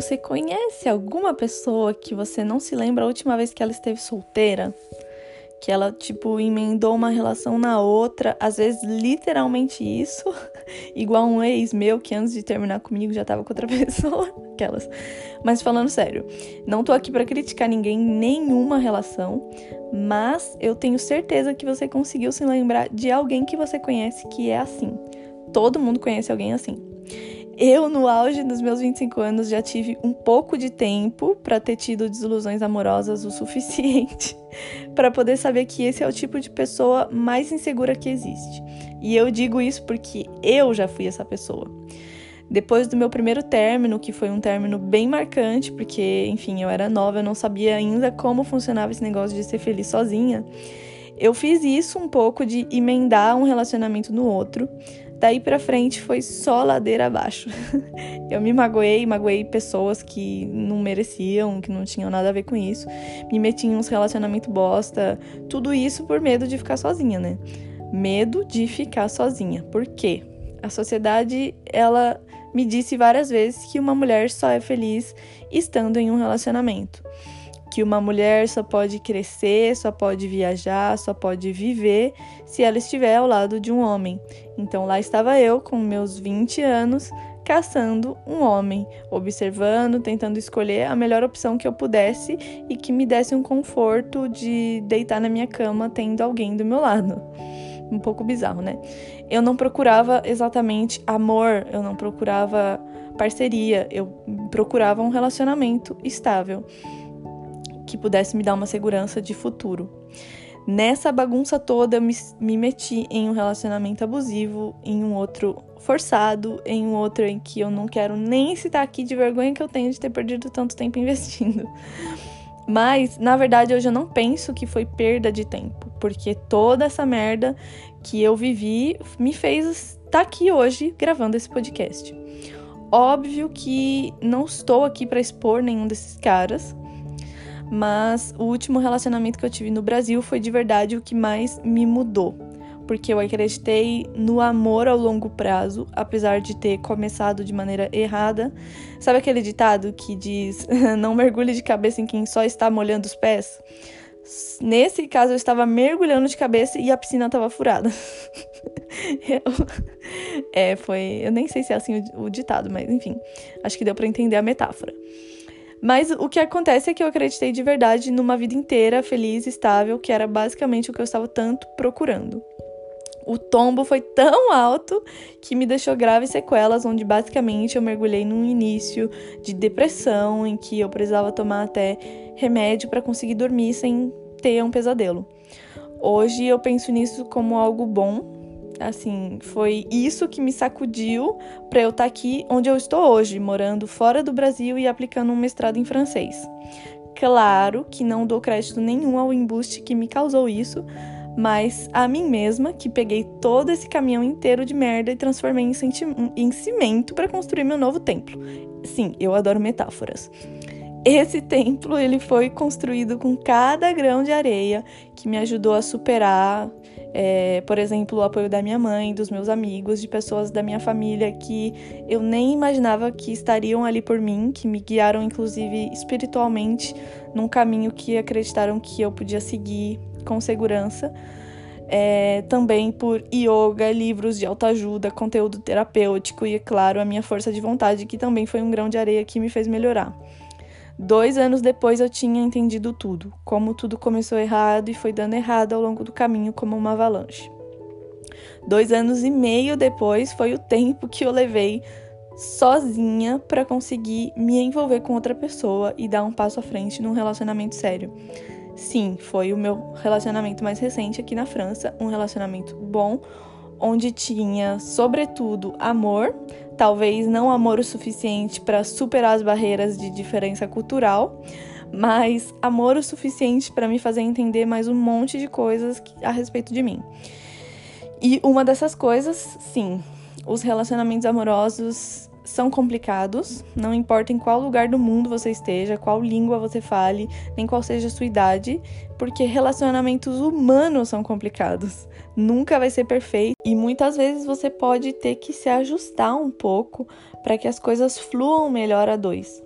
você conhece alguma pessoa que você não se lembra a última vez que ela esteve solteira? Que ela, tipo, emendou uma relação na outra, às vezes literalmente isso, igual um ex meu que antes de terminar comigo já tava com outra pessoa, aquelas. Mas falando sério, não tô aqui para criticar ninguém, nenhuma relação, mas eu tenho certeza que você conseguiu se lembrar de alguém que você conhece que é assim. Todo mundo conhece alguém assim. Eu, no auge dos meus 25 anos, já tive um pouco de tempo para ter tido desilusões amorosas o suficiente para poder saber que esse é o tipo de pessoa mais insegura que existe. E eu digo isso porque eu já fui essa pessoa. Depois do meu primeiro término, que foi um término bem marcante, porque, enfim, eu era nova, eu não sabia ainda como funcionava esse negócio de ser feliz sozinha. Eu fiz isso um pouco de emendar um relacionamento no outro, Daí pra frente foi só ladeira abaixo. eu me magoei, magoei pessoas que não mereciam, que não tinham nada a ver com isso. Me meti em uns relacionamentos bosta. Tudo isso por medo de ficar sozinha, né? Medo de ficar sozinha. Por quê? A sociedade, ela me disse várias vezes que uma mulher só é feliz estando em um relacionamento que uma mulher só pode crescer, só pode viajar, só pode viver se ela estiver ao lado de um homem. Então lá estava eu com meus 20 anos caçando um homem, observando, tentando escolher a melhor opção que eu pudesse e que me desse um conforto de deitar na minha cama tendo alguém do meu lado. Um pouco bizarro, né? Eu não procurava exatamente amor, eu não procurava parceria, eu procurava um relacionamento estável que pudesse me dar uma segurança de futuro. Nessa bagunça toda, eu me, me meti em um relacionamento abusivo, em um outro forçado, em um outro em que eu não quero nem citar aqui de vergonha que eu tenho de ter perdido tanto tempo investindo. Mas, na verdade, hoje eu não penso que foi perda de tempo, porque toda essa merda que eu vivi me fez estar aqui hoje gravando esse podcast. Óbvio que não estou aqui para expor nenhum desses caras, mas o último relacionamento que eu tive no Brasil foi de verdade o que mais me mudou, porque eu acreditei no amor ao longo prazo, apesar de ter começado de maneira errada. Sabe aquele ditado que diz: não mergulhe de cabeça em quem só está molhando os pés? Nesse caso, eu estava mergulhando de cabeça e a piscina estava furada. eu, é, foi. Eu nem sei se é assim o, o ditado, mas enfim, acho que deu para entender a metáfora. Mas o que acontece é que eu acreditei de verdade numa vida inteira feliz, estável, que era basicamente o que eu estava tanto procurando. O tombo foi tão alto que me deixou graves sequelas, onde basicamente eu mergulhei num início de depressão, em que eu precisava tomar até remédio para conseguir dormir sem ter um pesadelo. Hoje eu penso nisso como algo bom, assim, foi isso que me sacudiu para eu estar tá aqui onde eu estou hoje, morando fora do Brasil e aplicando um mestrado em francês. Claro que não dou crédito nenhum ao embuste que me causou isso, mas a mim mesma, que peguei todo esse caminhão inteiro de merda e transformei em, em cimento para construir meu novo templo. Sim, eu adoro metáforas. Esse templo ele foi construído com cada grão de areia que me ajudou a superar é, por exemplo, o apoio da minha mãe, dos meus amigos, de pessoas da minha família que eu nem imaginava que estariam ali por mim, que me guiaram, inclusive, espiritualmente, num caminho que acreditaram que eu podia seguir com segurança. É, também por yoga, livros de autoajuda, conteúdo terapêutico e, é claro, a minha força de vontade, que também foi um grão de areia que me fez melhorar. Dois anos depois eu tinha entendido tudo, como tudo começou errado e foi dando errado ao longo do caminho como uma avalanche. Dois anos e meio depois foi o tempo que eu levei sozinha para conseguir me envolver com outra pessoa e dar um passo à frente num relacionamento sério. Sim, foi o meu relacionamento mais recente aqui na França, um relacionamento bom, onde tinha, sobretudo, amor, talvez não amor o suficiente para superar as barreiras de diferença cultural, mas amor o suficiente para me fazer entender mais um monte de coisas a respeito de mim. E uma dessas coisas, sim, os relacionamentos amorosos são complicados, não importa em qual lugar do mundo você esteja, qual língua você fale, nem qual seja a sua idade, porque relacionamentos humanos são complicados. Nunca vai ser perfeito e muitas vezes você pode ter que se ajustar um pouco para que as coisas fluam melhor a dois.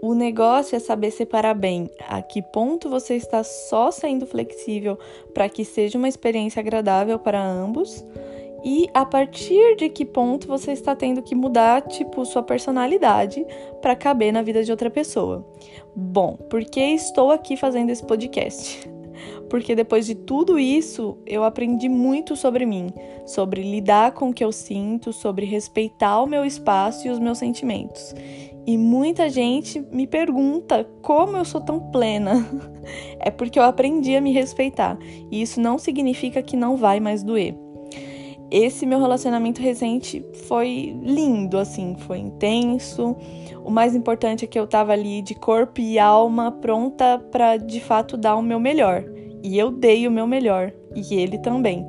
O negócio é saber separar bem a que ponto você está só sendo flexível para que seja uma experiência agradável para ambos e a partir de que ponto você está tendo que mudar, tipo, sua personalidade para caber na vida de outra pessoa. Bom, por que estou aqui fazendo esse podcast? Porque depois de tudo isso, eu aprendi muito sobre mim, sobre lidar com o que eu sinto, sobre respeitar o meu espaço e os meus sentimentos. E muita gente me pergunta como eu sou tão plena. É porque eu aprendi a me respeitar. E isso não significa que não vai mais doer esse meu relacionamento recente foi lindo, assim, foi intenso. O mais importante é que eu tava ali de corpo e alma pronta para de fato dar o meu melhor. E eu dei o meu melhor, e ele também.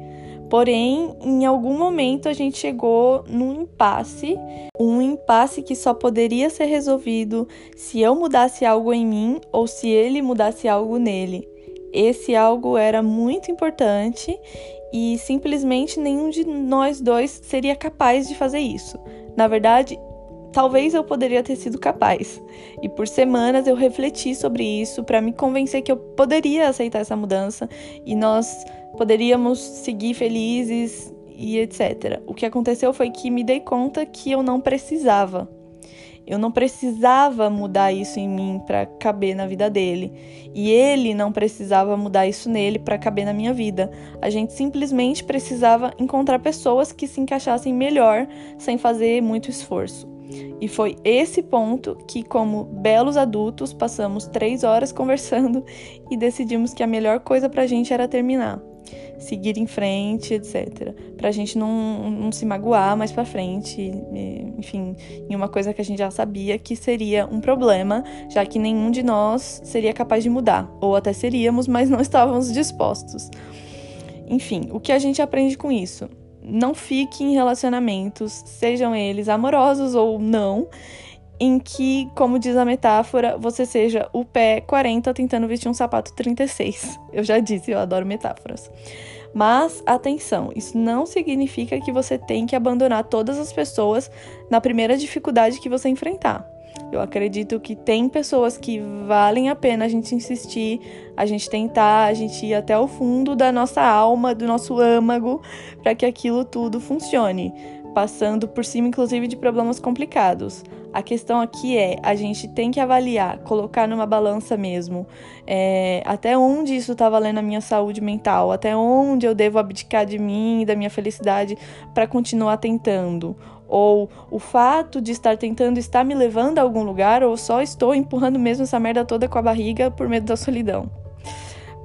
Porém, em algum momento a gente chegou num impasse, um impasse que só poderia ser resolvido se eu mudasse algo em mim ou se ele mudasse algo nele. Esse algo era muito importante e simplesmente nenhum de nós dois seria capaz de fazer isso. Na verdade, talvez eu poderia ter sido capaz. E por semanas eu refleti sobre isso para me convencer que eu poderia aceitar essa mudança e nós poderíamos seguir felizes e etc. O que aconteceu foi que me dei conta que eu não precisava. Eu não precisava mudar isso em mim para caber na vida dele. E ele não precisava mudar isso nele para caber na minha vida. A gente simplesmente precisava encontrar pessoas que se encaixassem melhor sem fazer muito esforço. E foi esse ponto que, como belos adultos, passamos três horas conversando e decidimos que a melhor coisa pra gente era terminar seguir em frente, etc. Pra gente não, não se magoar mais pra frente, enfim, em uma coisa que a gente já sabia que seria um problema, já que nenhum de nós seria capaz de mudar, ou até seríamos, mas não estávamos dispostos. Enfim, o que a gente aprende com isso? Não fique em relacionamentos, sejam eles amorosos ou não, em que, como diz a metáfora, você seja o pé 40 tentando vestir um sapato 36. Eu já disse, eu adoro metáforas. Mas atenção, isso não significa que você tem que abandonar todas as pessoas na primeira dificuldade que você enfrentar. Eu acredito que tem pessoas que valem a pena a gente insistir, a gente tentar, a gente ir até o fundo da nossa alma, do nosso âmago, para que aquilo tudo funcione passando por cima, inclusive, de problemas complicados. A questão aqui é a gente tem que avaliar, colocar numa balança mesmo, é, até onde isso está valendo a minha saúde mental, até onde eu devo abdicar de mim e da minha felicidade para continuar tentando. Ou o fato de estar tentando está me levando a algum lugar, ou só estou empurrando mesmo essa merda toda com a barriga por medo da solidão.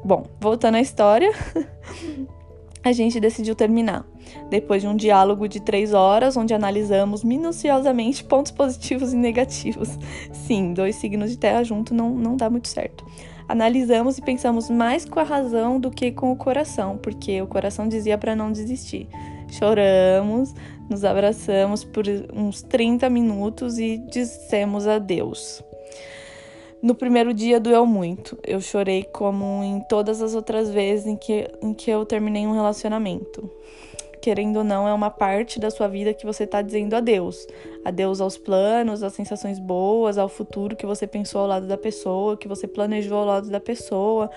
Bom, voltando à história. a gente decidiu terminar. Depois de um diálogo de três horas, onde analisamos minuciosamente pontos positivos e negativos. Sim, dois signos de terra junto não, não dá muito certo. Analisamos e pensamos mais com a razão do que com o coração, porque o coração dizia para não desistir. Choramos, nos abraçamos por uns 30 minutos e dissemos adeus. No primeiro dia doeu muito. Eu chorei como em todas as outras vezes em que, em que eu terminei um relacionamento. Querendo ou não, é uma parte da sua vida que você está dizendo adeus. Adeus aos planos, às sensações boas, ao futuro que você pensou ao lado da pessoa, que você planejou ao lado da pessoa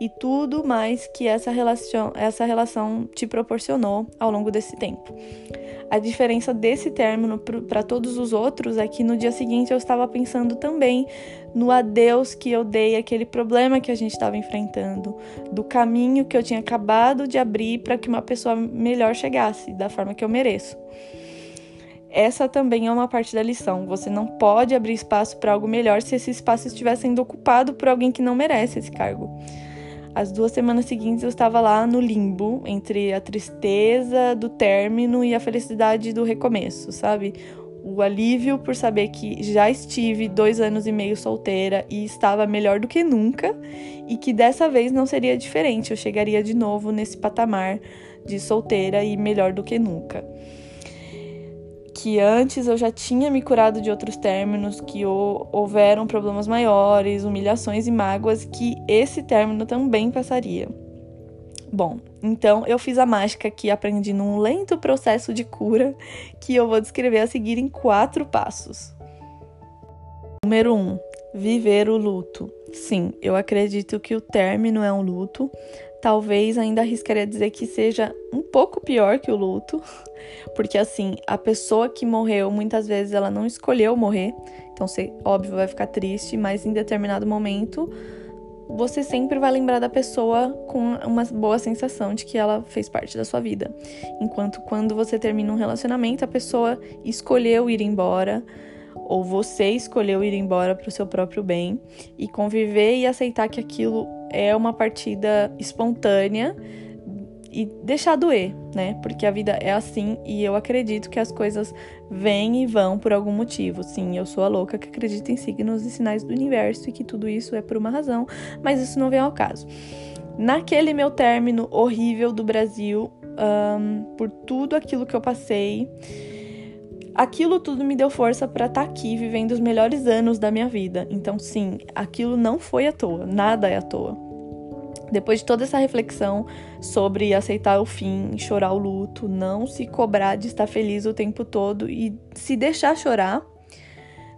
e tudo mais que essa relação, essa relação te proporcionou ao longo desse tempo. A diferença desse término para todos os outros é que no dia seguinte eu estava pensando também no adeus que eu dei aquele problema que a gente estava enfrentando, do caminho que eu tinha acabado de abrir para que uma pessoa melhor chegasse, da forma que eu mereço. Essa também é uma parte da lição. Você não pode abrir espaço para algo melhor se esse espaço estiver sendo ocupado por alguém que não merece esse cargo. As duas semanas seguintes eu estava lá no limbo, entre a tristeza do término e a felicidade do recomeço, sabe? O alívio por saber que já estive dois anos e meio solteira e estava melhor do que nunca, e que dessa vez não seria diferente, eu chegaria de novo nesse patamar de solteira e melhor do que nunca que antes eu já tinha me curado de outros términos, que houveram problemas maiores, humilhações e mágoas, que esse término também passaria. Bom, então eu fiz a mágica que aprendi num lento processo de cura que eu vou descrever a seguir em quatro passos. Número 1. Um, Viver o luto. Sim, eu acredito que o término é um luto. Talvez ainda arriscaria dizer que seja um pouco pior que o luto, porque assim, a pessoa que morreu, muitas vezes ela não escolheu morrer, então você, óbvio, vai ficar triste, mas em determinado momento você sempre vai lembrar da pessoa com uma boa sensação de que ela fez parte da sua vida. Enquanto quando você termina um relacionamento, a pessoa escolheu ir embora, ou você escolheu ir embora para o seu próprio bem, e conviver e aceitar que aquilo é uma partida espontânea e deixar doer, né? Porque a vida é assim e eu acredito que as coisas vêm e vão por algum motivo. Sim, eu sou a louca que acredita em signos e sinais do universo e que tudo isso é por uma razão, mas isso não vem ao caso. Naquele meu término horrível do Brasil, um, por tudo aquilo que eu passei, aquilo tudo me deu força para estar tá aqui vivendo os melhores anos da minha vida. Então, sim, aquilo não foi à toa, nada é à toa. Depois de toda essa reflexão sobre aceitar o fim, chorar o luto, não se cobrar de estar feliz o tempo todo e se deixar chorar,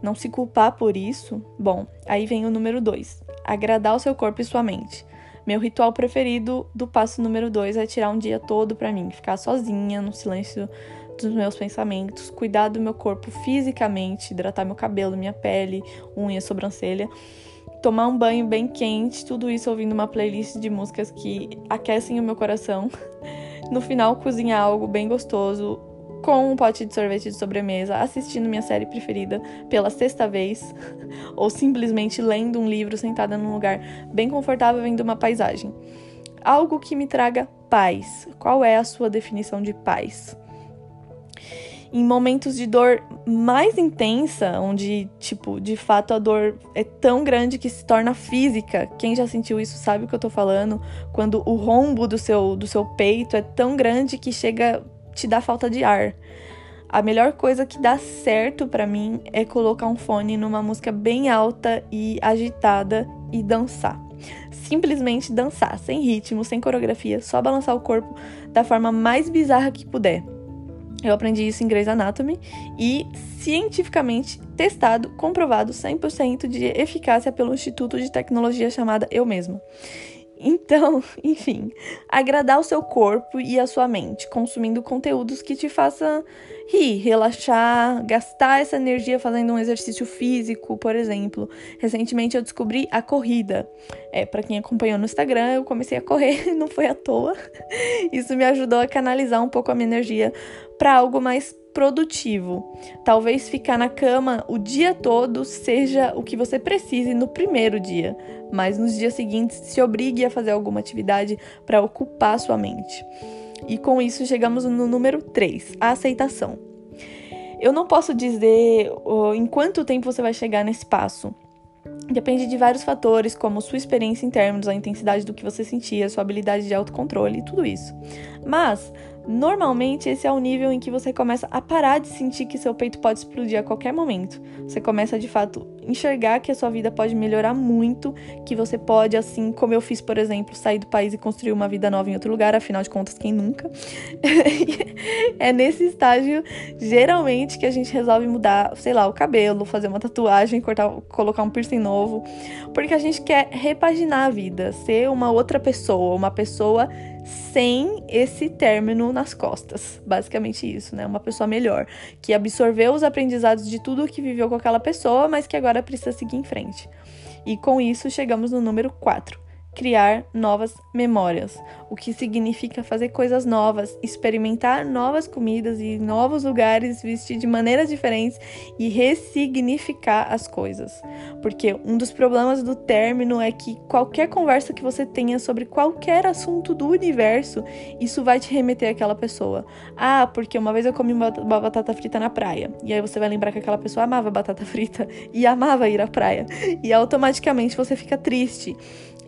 não se culpar por isso, bom, aí vem o número dois: agradar o seu corpo e sua mente. Meu ritual preferido do passo número dois é tirar um dia todo para mim, ficar sozinha no silêncio dos meus pensamentos, cuidar do meu corpo fisicamente, hidratar meu cabelo, minha pele, unha, sobrancelha tomar um banho bem quente, tudo isso ouvindo uma playlist de músicas que aquecem o meu coração. No final, cozinhar algo bem gostoso com um pote de sorvete de sobremesa, assistindo minha série preferida pela sexta vez, ou simplesmente lendo um livro sentada num lugar bem confortável vendo uma paisagem. Algo que me traga paz. Qual é a sua definição de paz? Em momentos de dor mais intensa, onde, tipo, de fato a dor é tão grande que se torna física. Quem já sentiu isso sabe o que eu tô falando. Quando o rombo do seu, do seu peito é tão grande que chega te dá falta de ar. A melhor coisa que dá certo para mim é colocar um fone numa música bem alta e agitada e dançar. Simplesmente dançar, sem ritmo, sem coreografia, só balançar o corpo da forma mais bizarra que puder. Eu aprendi isso em Grey's Anatomy e cientificamente testado, comprovado 100% de eficácia pelo Instituto de Tecnologia chamada Eu Mesma. Então, enfim, agradar o seu corpo e a sua mente, consumindo conteúdos que te façam rir, relaxar, gastar essa energia fazendo um exercício físico, por exemplo. Recentemente eu descobri a corrida. É, para quem acompanhou no Instagram, eu comecei a correr, não foi à toa. Isso me ajudou a canalizar um pouco a minha energia para algo mais produtivo. Talvez ficar na cama o dia todo seja o que você precise no primeiro dia, mas nos dias seguintes se obrigue a fazer alguma atividade para ocupar sua mente. E com isso chegamos no número 3, a aceitação. Eu não posso dizer uh, em quanto tempo você vai chegar nesse passo. Depende de vários fatores, como sua experiência em termos, a intensidade do que você sentia, sua habilidade de autocontrole e tudo isso. Mas Normalmente, esse é o nível em que você começa a parar de sentir que seu peito pode explodir a qualquer momento. Você começa de fato enxergar que a sua vida pode melhorar muito, que você pode, assim como eu fiz, por exemplo, sair do país e construir uma vida nova em outro lugar, afinal de contas, quem nunca? é nesse estágio, geralmente, que a gente resolve mudar, sei lá, o cabelo, fazer uma tatuagem, cortar, colocar um piercing novo, porque a gente quer repaginar a vida, ser uma outra pessoa, uma pessoa sem esse término nas costas. Basicamente isso, né? Uma pessoa melhor, que absorveu os aprendizados de tudo o que viveu com aquela pessoa, mas que agora precisa seguir em frente. E com isso chegamos no número 4 criar novas memórias, o que significa fazer coisas novas, experimentar novas comidas e novos lugares, vestir de maneiras diferentes e ressignificar as coisas. Porque um dos problemas do término é que qualquer conversa que você tenha sobre qualquer assunto do universo, isso vai te remeter àquela pessoa. Ah, porque uma vez eu comi uma batata frita na praia. E aí você vai lembrar que aquela pessoa amava batata frita e amava ir à praia. E automaticamente você fica triste.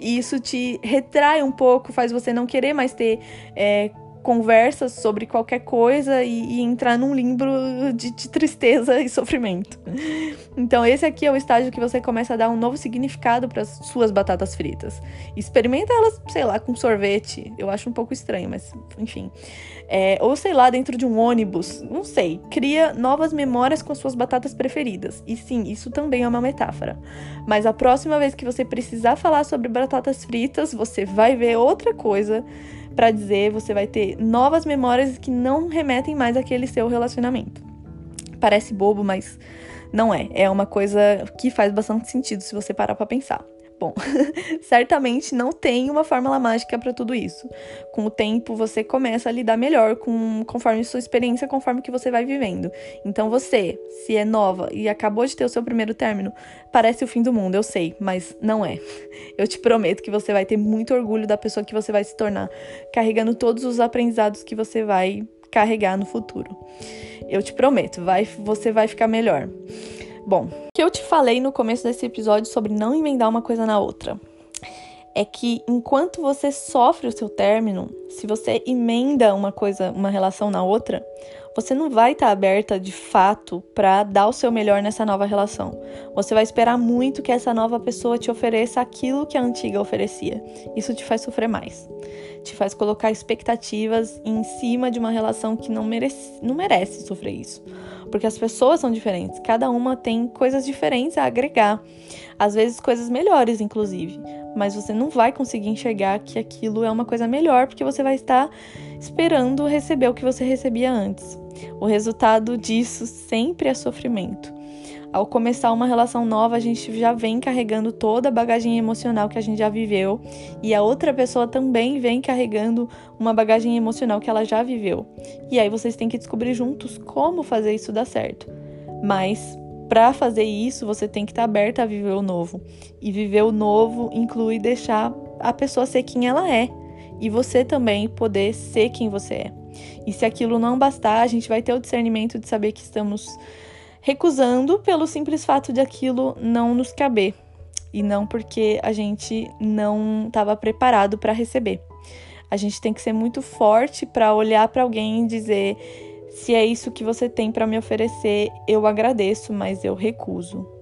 E isso te retrai um pouco, faz você não querer mais ter é, conversas sobre qualquer coisa e, e entrar num limbo de, de, tristeza e sofrimento. Então, esse aqui é o estágio que você começa a dar um novo significado para as suas batatas fritas. Experimenta elas, sei lá, com sorvete. Eu acho um pouco estranho, mas enfim. É, ou sei lá, dentro de um ônibus, não sei. Cria novas memórias com as suas batatas preferidas. E sim, isso também é uma metáfora. Mas a próxima vez que você precisar falar sobre batatas fritas, você vai ver outra coisa para dizer, você vai ter novas memórias que não remetem mais àquele seu relacionamento. Parece bobo, mas não é. É uma coisa que faz bastante sentido se você parar para pensar. Bom, certamente não tem uma fórmula mágica para tudo isso. Com o tempo você começa a lidar melhor com conforme sua experiência, conforme que você vai vivendo. Então você, se é nova e acabou de ter o seu primeiro término, parece o fim do mundo, eu sei, mas não é. Eu te prometo que você vai ter muito orgulho da pessoa que você vai se tornar, carregando todos os aprendizados que você vai carregar no futuro. Eu te prometo, vai, você vai ficar melhor. Bom, o que eu te falei no começo desse episódio sobre não emendar uma coisa na outra é que enquanto você sofre o seu término, se você emenda uma coisa, uma relação na outra, você não vai estar tá aberta de fato para dar o seu melhor nessa nova relação. Você vai esperar muito que essa nova pessoa te ofereça aquilo que a antiga oferecia. Isso te faz sofrer mais. Te faz colocar expectativas em cima de uma relação que não merece, não merece sofrer isso porque as pessoas são diferentes, cada uma tem coisas diferentes a agregar, às vezes coisas melhores, inclusive, mas você não vai conseguir enxergar que aquilo é uma coisa melhor porque você vai estar esperando receber o que você recebia antes. O resultado disso sempre é sofrimento ao começar uma relação nova, a gente já vem carregando toda a bagagem emocional que a gente já viveu e a outra pessoa também vem carregando uma bagagem emocional que ela já viveu. E aí vocês têm que descobrir juntos como fazer isso dar certo. Mas para fazer isso, você tem que estar tá aberta a viver o novo. E viver o novo inclui deixar a pessoa ser quem ela é e você também poder ser quem você é. E se aquilo não bastar, a gente vai ter o discernimento de saber que estamos recusando pelo simples fato de aquilo não nos caber e não porque a gente não estava preparado para receber. A gente tem que ser muito forte para olhar para alguém e dizer: se é isso que você tem para me oferecer, eu agradeço, mas eu recuso.